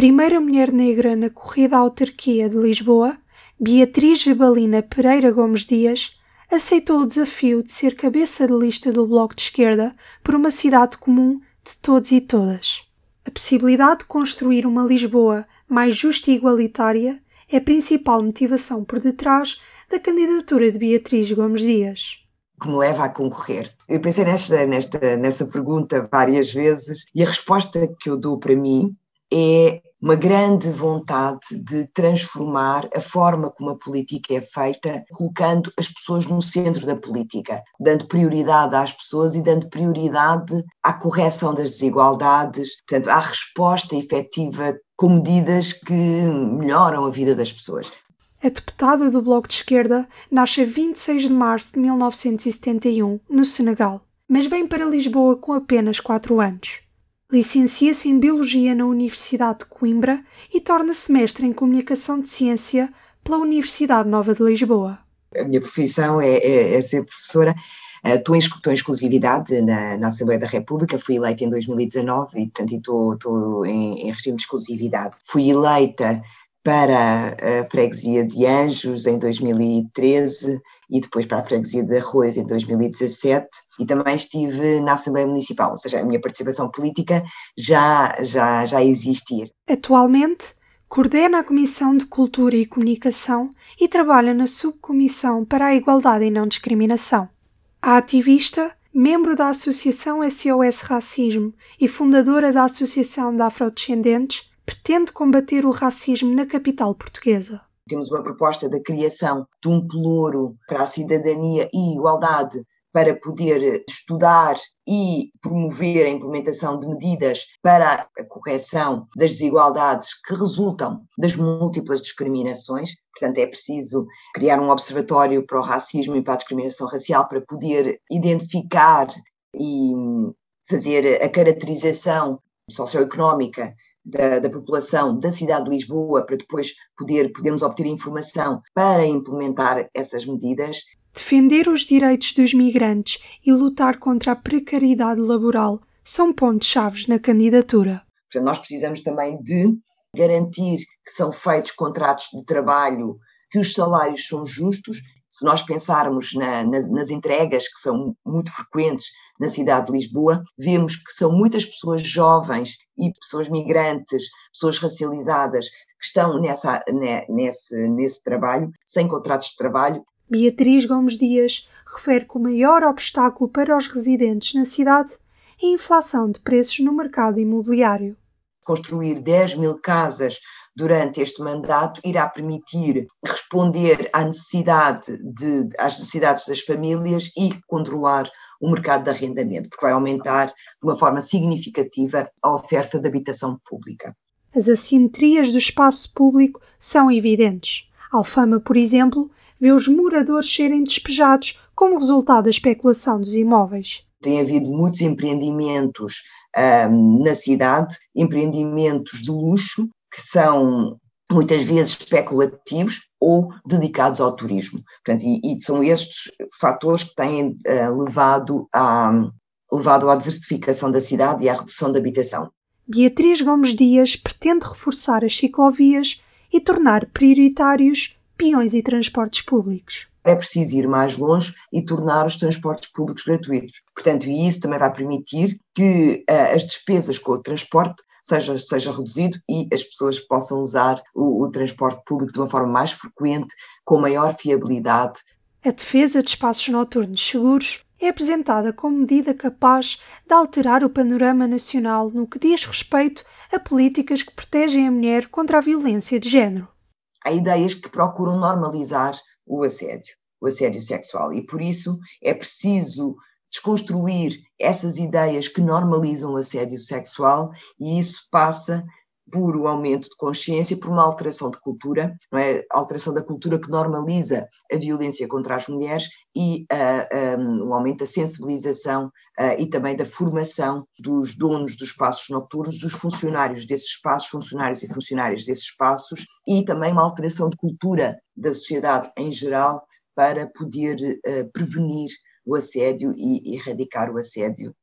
primeira mulher negra na corrida à autarquia de Lisboa, Beatriz Jabalina Pereira Gomes Dias, aceitou o desafio de ser cabeça de lista do Bloco de Esquerda por uma cidade comum de todos e todas. A possibilidade de construir uma Lisboa mais justa e igualitária é a principal motivação por detrás da candidatura de Beatriz Gomes Dias. Que me leva a concorrer. Eu pensei nesta, nesta, nessa pergunta várias vezes e a resposta que eu dou para mim é uma grande vontade de transformar a forma como a política é feita, colocando as pessoas no centro da política, dando prioridade às pessoas e dando prioridade à correção das desigualdades, portanto, à resposta efetiva com medidas que melhoram a vida das pessoas. A deputada do Bloco de Esquerda nasce a 26 de março de 1971, no Senegal, mas vem para Lisboa com apenas 4 anos. Licencia-se em Biologia na Universidade de Coimbra e torna-se mestre em Comunicação de Ciência pela Universidade Nova de Lisboa. A minha profissão é, é, é ser professora. Estou, em, estou em exclusividade na, na, Assembleia da República, fui eleita em 2019 e, portanto, estou, estou em, em regime de exclusividade. Fui eleita para a freguesia de Anjos em 2013 e depois para a freguesia de Arroz em 2017 e também estive na Assembleia Municipal, ou seja, a minha participação política já, já, já existia. Atualmente, coordena a Comissão de Cultura e Comunicação e trabalha na Subcomissão para a Igualdade e Não Discriminação. A ativista, membro da Associação SOS Racismo e fundadora da Associação de Afrodescendentes, pretende combater o racismo na capital portuguesa. Temos uma proposta da criação de um pelouro para a cidadania e igualdade para poder estudar e promover a implementação de medidas para a correção das desigualdades que resultam das múltiplas discriminações. Portanto, é preciso criar um observatório para o racismo e para a discriminação racial para poder identificar e fazer a caracterização socioeconómica da, da, população da cidade de Lisboa para depois poder, podermos obter informação para implementar essas medidas. Defender os direitos dos migrantes e lutar contra a precariedade laboral são pontos-chave na candidatura. Portanto, nós precisamos também de garantir que são feitos contratos de trabalho, que os salários são justos se nós pensarmos na, na, nas entregas que são muito frequentes na cidade de Lisboa, vemos que são muitas pessoas jovens e pessoas migrantes, pessoas racializadas, que estão nessa, nesse, nesse trabalho, sem contratos de trabalho. Beatriz Gomes Dias refere que o maior obstáculo para os residentes na cidade é a inflação de preços no mercado imobiliário. Construir 10 mil casas durante este mandato irá permitir responder à necessidade de, às necessidades das famílias e controlar o mercado de arrendamento, porque vai aumentar de uma forma significativa a oferta de habitação pública. As assimetrias do espaço público são evidentes. Alfama, por exemplo, vê os moradores serem despejados como resultado da especulação dos imóveis. Tem havido muitos empreendimentos na cidade, empreendimentos de luxo, que são muitas vezes especulativos ou dedicados ao turismo. Portanto, e, e são estes fatores que têm uh, levado, à, levado à desertificação da cidade e à redução da habitação. Beatriz Gomes Dias pretende reforçar as ciclovias e tornar prioritários peões e transportes públicos. É preciso ir mais longe e tornar os transportes públicos gratuitos. Portanto, e isso também vai permitir que uh, as despesas com o transporte seja, seja reduzido e as pessoas possam usar o, o transporte público de uma forma mais frequente, com maior fiabilidade. A defesa de espaços noturnos seguros é apresentada como medida capaz de alterar o panorama nacional no que diz respeito a políticas que protegem a mulher contra a violência de género. Há ideias que procuram normalizar o assédio, o assédio sexual, e por isso é preciso desconstruir essas ideias que normalizam o assédio sexual e isso passa por o aumento de consciência, por uma alteração de cultura, não é? alteração da cultura que normaliza a violência contra as mulheres e uh, um, o aumento da sensibilização uh, e também da formação dos donos dos espaços noturnos, dos funcionários desses espaços, funcionários e funcionárias desses espaços, e também uma alteração de cultura da sociedade em geral para poder uh, prevenir o assédio e erradicar o assédio.